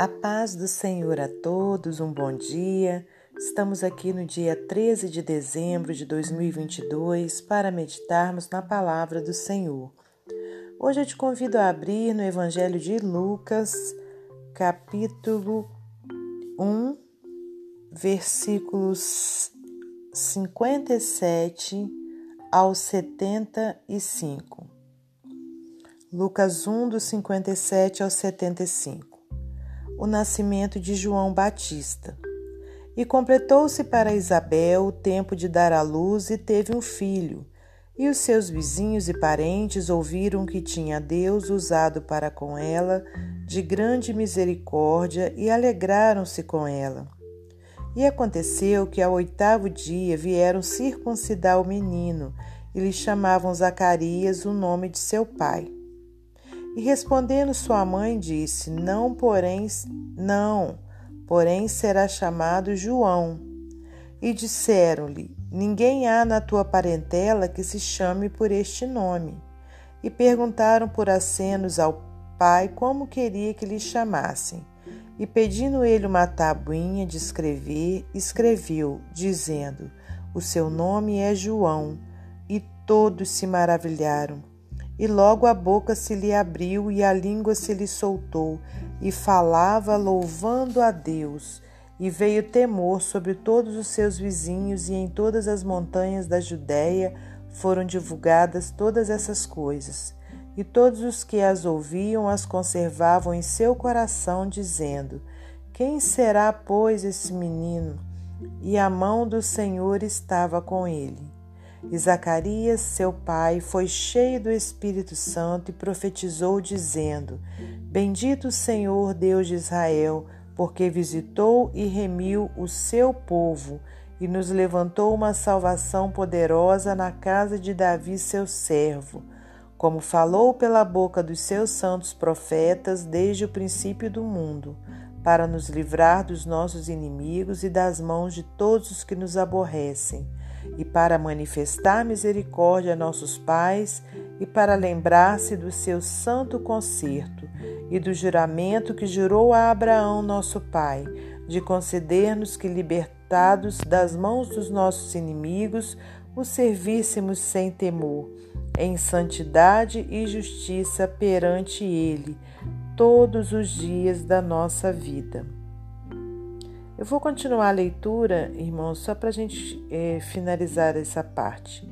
A paz do Senhor a todos, um bom dia. Estamos aqui no dia 13 de dezembro de 2022 para meditarmos na palavra do Senhor. Hoje eu te convido a abrir no Evangelho de Lucas, capítulo 1, versículos 57 ao 75. Lucas 1, do 57 ao 75 o nascimento de João Batista. E completou-se para Isabel o tempo de dar à luz e teve um filho. E os seus vizinhos e parentes ouviram que tinha Deus usado para com ela de grande misericórdia e alegraram-se com ela. E aconteceu que ao oitavo dia vieram circuncidar o menino e lhe chamavam Zacarias o nome de seu pai. E respondendo sua mãe, disse: Não, porém, não, porém será chamado João. E disseram-lhe: Ninguém há na tua parentela que se chame por este nome. E perguntaram por acenos ao pai como queria que lhe chamassem. E pedindo ele uma tabuinha de escrever, escreveu, dizendo: O seu nome é João. E todos se maravilharam. E logo a boca se lhe abriu e a língua se lhe soltou, e falava louvando a Deus. E veio temor sobre todos os seus vizinhos, e em todas as montanhas da Judéia foram divulgadas todas essas coisas. E todos os que as ouviam as conservavam em seu coração, dizendo: Quem será, pois, esse menino? E a mão do Senhor estava com ele. E Zacarias, seu pai, foi cheio do Espírito Santo e profetizou, dizendo: Bendito o Senhor Deus de Israel, porque visitou e remiu o seu povo e nos levantou uma salvação poderosa na casa de Davi, seu servo, como falou pela boca dos seus santos profetas desde o princípio do mundo, para nos livrar dos nossos inimigos e das mãos de todos os que nos aborrecem e para manifestar misericórdia a nossos pais e para lembrar-se do seu santo concerto e do juramento que jurou a Abraão, nosso pai, de conceder-nos que, libertados das mãos dos nossos inimigos, o servíssemos sem temor, em santidade e justiça perante Ele, todos os dias da nossa vida. Eu vou continuar a leitura, irmãos, só para a gente é, finalizar essa parte.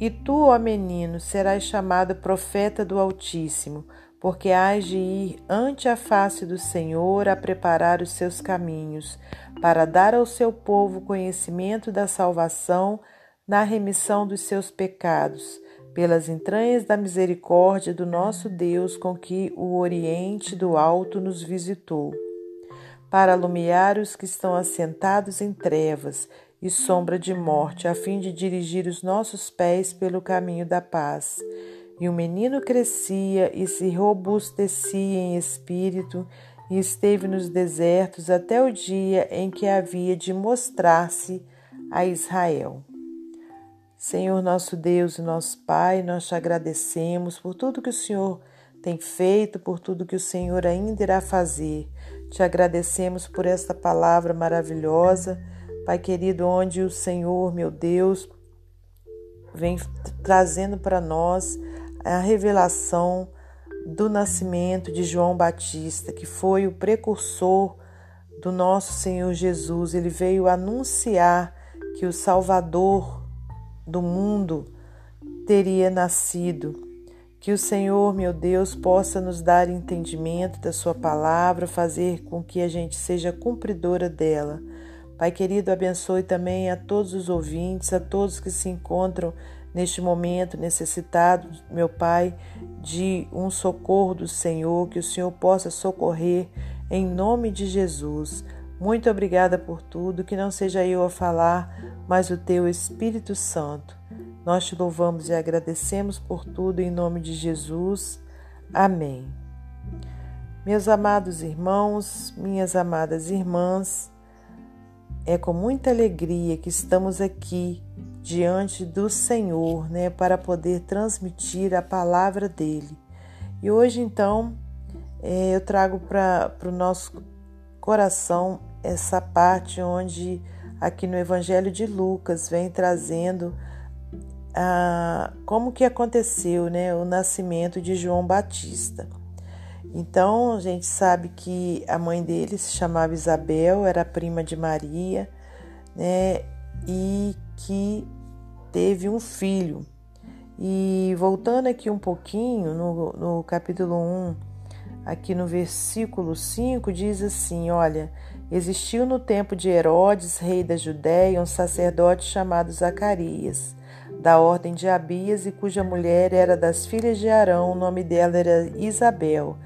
E tu, ó menino, serás chamado profeta do Altíssimo, porque hás de ir ante a face do Senhor a preparar os seus caminhos, para dar ao seu povo conhecimento da salvação na remissão dos seus pecados, pelas entranhas da misericórdia do nosso Deus com que o Oriente do Alto nos visitou para alumiar os que estão assentados em trevas e sombra de morte, a fim de dirigir os nossos pés pelo caminho da paz. E o menino crescia e se robustecia em espírito e esteve nos desertos até o dia em que havia de mostrar-se a Israel. Senhor nosso Deus e nosso Pai, nós te agradecemos por tudo que o Senhor tem feito, por tudo que o Senhor ainda irá fazer. Te agradecemos por esta palavra maravilhosa, Pai querido, onde o Senhor, meu Deus, vem trazendo para nós a revelação do nascimento de João Batista, que foi o precursor do nosso Senhor Jesus. Ele veio anunciar que o Salvador do mundo teria nascido. Que o Senhor, meu Deus, possa nos dar entendimento da Sua palavra, fazer com que a gente seja cumpridora dela. Pai querido, abençoe também a todos os ouvintes, a todos que se encontram neste momento necessitados, meu Pai, de um socorro do Senhor, que o Senhor possa socorrer em nome de Jesus. Muito obrigada por tudo, que não seja eu a falar, mas o teu Espírito Santo. Nós te louvamos e agradecemos por tudo em nome de Jesus. Amém. Meus amados irmãos, minhas amadas irmãs, é com muita alegria que estamos aqui diante do Senhor, né, para poder transmitir a palavra dele. E hoje então é, eu trago para o nosso coração essa parte onde aqui no Evangelho de Lucas vem trazendo a, como que aconteceu né, o nascimento de João Batista. Então a gente sabe que a mãe dele se chamava Isabel, era prima de Maria, né, e que teve um filho. E voltando aqui um pouquinho, no, no capítulo 1, aqui no versículo 5, diz assim: Olha, existiu no tempo de Herodes, rei da Judéia, um sacerdote chamado Zacarias, da ordem de Abias, e cuja mulher era das filhas de Arão, o nome dela era Isabel.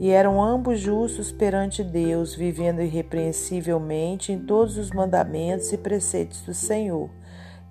E eram ambos justos perante Deus, vivendo irrepreensivelmente em todos os mandamentos e preceitos do Senhor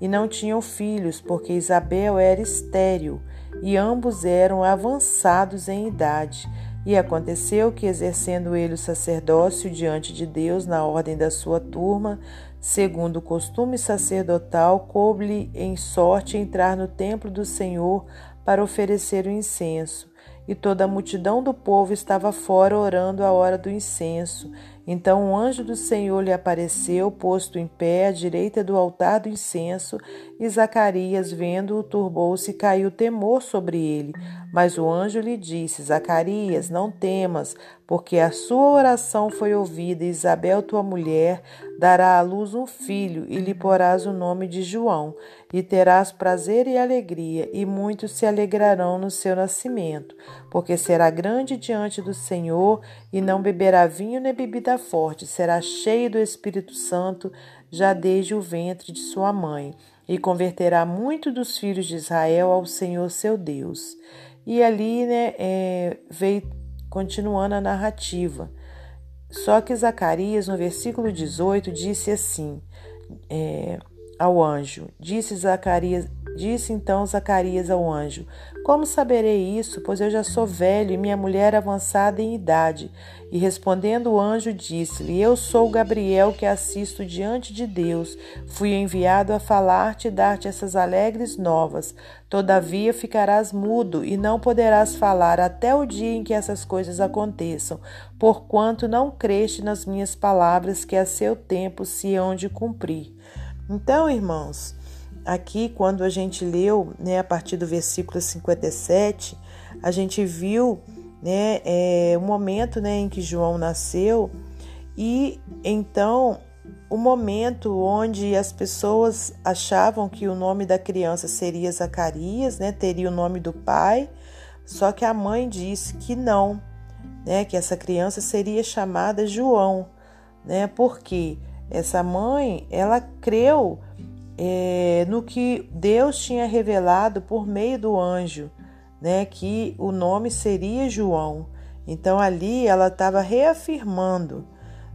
e não tinham filhos, porque Isabel era estéril, e ambos eram avançados em idade. E aconteceu que, exercendo ele o sacerdócio diante de Deus na ordem da sua turma, segundo o costume sacerdotal, coube-lhe em sorte entrar no templo do Senhor para oferecer o incenso. E toda a multidão do povo estava fora orando a hora do incenso. Então um anjo do Senhor lhe apareceu, posto em pé à direita do altar do incenso, e Zacarias, vendo-o, turbou-se e caiu temor sobre ele. Mas o anjo lhe disse: Zacarias, não temas, porque a sua oração foi ouvida, e Isabel, tua mulher, dará à luz um filho, e lhe porás o nome de João, e terás prazer e alegria, e muitos se alegrarão no seu nascimento, porque será grande diante do Senhor, e não beberá vinho nem bebida forte, será cheio do Espírito Santo já desde o ventre de sua mãe, e converterá muito dos filhos de Israel ao Senhor seu Deus. E ali né, é, veio continuando a narrativa. Só que Zacarias, no versículo 18, disse assim é, ao anjo: Disse Zacarias, Disse então Zacarias ao anjo: Como saberei isso, pois eu já sou velho e minha mulher avançada em idade? E respondendo o anjo, disse-lhe: Eu sou Gabriel que assisto diante de Deus. Fui enviado a falar-te e dar-te essas alegres novas. Todavia ficarás mudo e não poderás falar até o dia em que essas coisas aconteçam, porquanto não creste nas minhas palavras que a seu tempo se hão de cumprir. Então, irmãos, aqui, quando a gente leu, né, a partir do versículo 57, a gente viu né, é, o momento né, em que João nasceu e então o momento onde as pessoas achavam que o nome da criança seria Zacarias, né, teria o nome do pai, só que a mãe disse que não, né, que essa criança seria chamada João, né, porque essa mãe ela creu é, no que Deus tinha revelado por meio do anjo, né, que o nome seria João. Então ali ela estava reafirmando,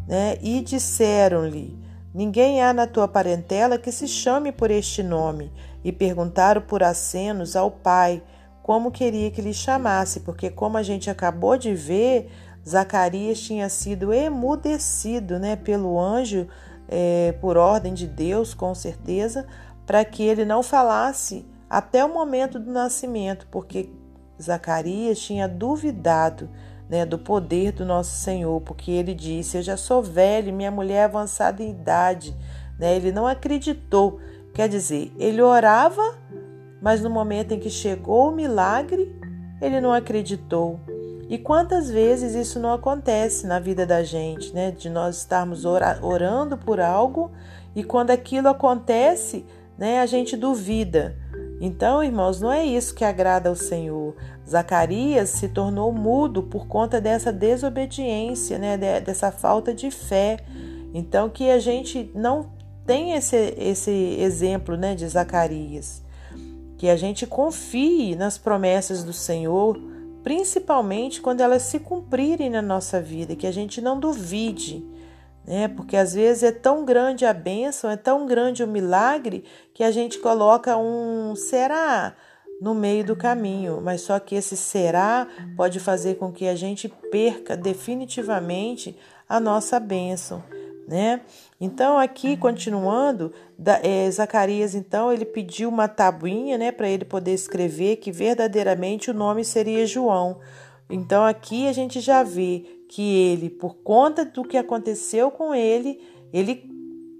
né, e disseram-lhe: Ninguém há na tua parentela que se chame por este nome. E perguntaram por acenos ao pai como queria que lhe chamasse, porque como a gente acabou de ver, Zacarias tinha sido emudecido, né, pelo anjo é, por ordem de Deus, com certeza, para que ele não falasse até o momento do nascimento, porque Zacarias tinha duvidado né, do poder do nosso Senhor, porque ele disse: Eu já sou velho, minha mulher é avançada em idade. Né? Ele não acreditou. Quer dizer, ele orava, mas no momento em que chegou o milagre, ele não acreditou. E quantas vezes isso não acontece na vida da gente, né? De nós estarmos orando por algo e quando aquilo acontece, né, a gente duvida. Então, irmãos, não é isso que agrada ao Senhor. Zacarias se tornou mudo por conta dessa desobediência, né, dessa falta de fé. Então, que a gente não tem esse, esse exemplo né, de Zacarias. Que a gente confie nas promessas do Senhor principalmente quando elas se cumprirem na nossa vida, que a gente não duvide, né? Porque às vezes é tão grande a bênção, é tão grande o milagre que a gente coloca um será no meio do caminho, mas só que esse será pode fazer com que a gente perca definitivamente a nossa bênção né? Então aqui continuando, da, é, Zacarias então ele pediu uma tabuinha, né, para ele poder escrever que verdadeiramente o nome seria João. Então aqui a gente já vê que ele, por conta do que aconteceu com ele, ele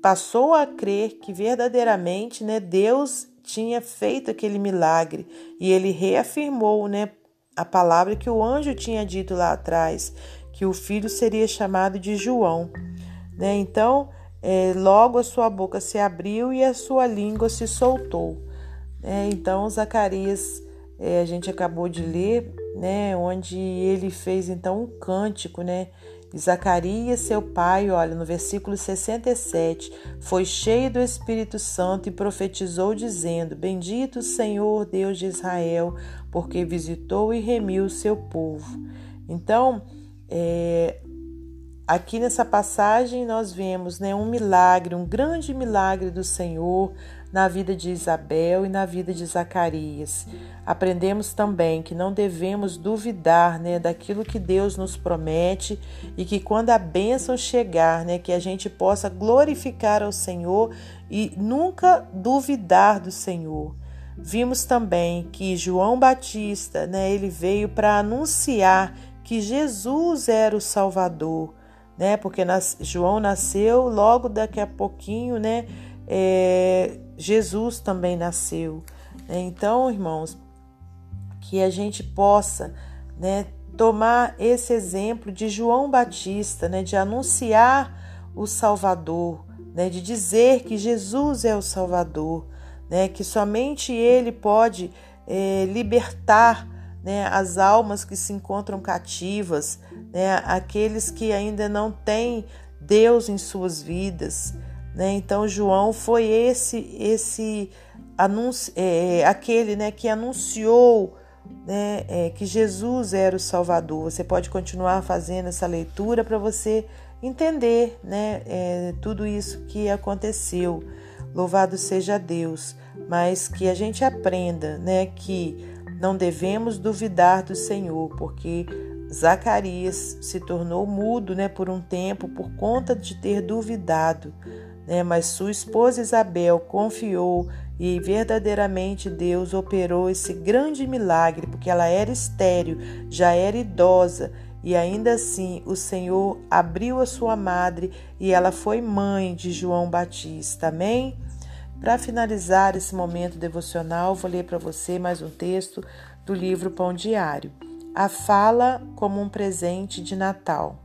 passou a crer que verdadeiramente, né, Deus tinha feito aquele milagre e ele reafirmou, né, a palavra que o anjo tinha dito lá atrás, que o filho seria chamado de João, né? Então, é, logo a sua boca se abriu e a sua língua se soltou. Né? Então, Zacarias, é, a gente acabou de ler, né, onde ele fez então um cântico, né? Zacarias, seu pai, olha, no versículo 67, foi cheio do Espírito Santo e profetizou, dizendo: Bendito o Senhor, Deus de Israel, porque visitou e remiu o seu povo. Então, é, aqui nessa passagem nós vemos né, um milagre, um grande milagre do Senhor na vida de Isabel e na vida de Zacarias. Aprendemos também que não devemos duvidar né, daquilo que Deus nos promete e que quando a bênção chegar, né, que a gente possa glorificar ao Senhor e nunca duvidar do Senhor. Vimos também que João Batista, né, ele veio para anunciar que Jesus era o Salvador, né? Porque nas, João nasceu logo daqui a pouquinho, né? É, Jesus também nasceu. Né? Então, irmãos, que a gente possa né, tomar esse exemplo de João Batista, né, de anunciar o Salvador, né, de dizer que Jesus é o Salvador, né, que somente Ele pode é, libertar né, as almas que se encontram cativas, né, aqueles que ainda não têm Deus em suas vidas. Né? Então João foi esse esse anúncio, é, é, aquele né, que anunciou né, é, que Jesus era o Salvador. Você pode continuar fazendo essa leitura para você entender né, é, tudo isso que aconteceu. Louvado seja Deus, mas que a gente aprenda né, que não devemos duvidar do Senhor, porque Zacarias se tornou mudo né, por um tempo por conta de ter duvidado né? mas sua esposa Isabel confiou e verdadeiramente Deus operou esse grande milagre, porque ela era estéril, já era idosa, e ainda assim o Senhor abriu a sua madre e ela foi mãe de João Batista. Amém? Para finalizar esse momento devocional, vou ler para você mais um texto do livro Pão Diário. A fala como um presente de Natal.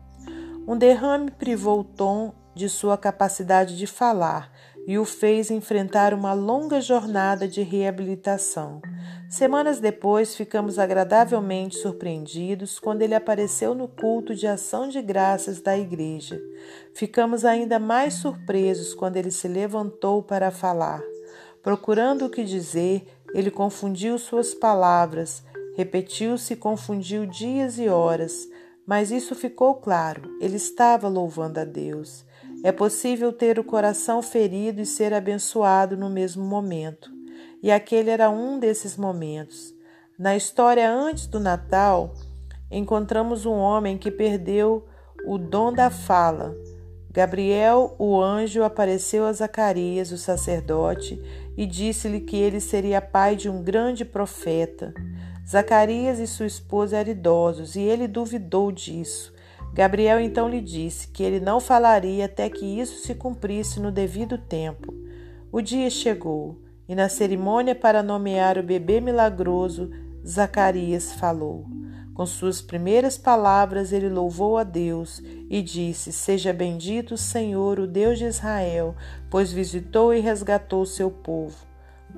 Um derrame privou o tom de sua capacidade de falar e o fez enfrentar uma longa jornada de reabilitação. Semanas depois, ficamos agradavelmente surpreendidos quando ele apareceu no culto de ação de graças da igreja. Ficamos ainda mais surpresos quando ele se levantou para falar. Procurando o que dizer, ele confundiu suas palavras, repetiu-se e confundiu dias e horas, mas isso ficou claro: ele estava louvando a Deus. É possível ter o coração ferido e ser abençoado no mesmo momento. E aquele era um desses momentos. Na história antes do Natal, encontramos um homem que perdeu o dom da fala. Gabriel, o anjo, apareceu a Zacarias, o sacerdote, e disse-lhe que ele seria pai de um grande profeta. Zacarias e sua esposa eram idosos e ele duvidou disso. Gabriel então lhe disse que ele não falaria até que isso se cumprisse no devido tempo. O dia chegou, e na cerimônia para nomear o bebê milagroso, Zacarias falou. Com suas primeiras palavras, ele louvou a Deus e disse: Seja bendito o Senhor, o Deus de Israel, pois visitou e resgatou seu povo.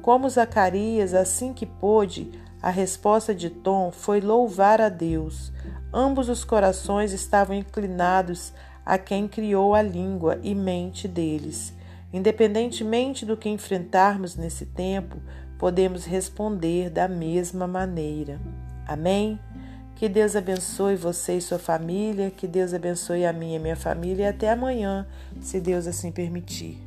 Como Zacarias, assim que pôde, a resposta de Tom foi louvar a Deus. Ambos os corações estavam inclinados a quem criou a língua e mente deles. Independentemente do que enfrentarmos nesse tempo, podemos responder da mesma maneira. Amém? Que Deus abençoe você e sua família, que Deus abençoe a minha e minha família e até amanhã, se Deus assim permitir.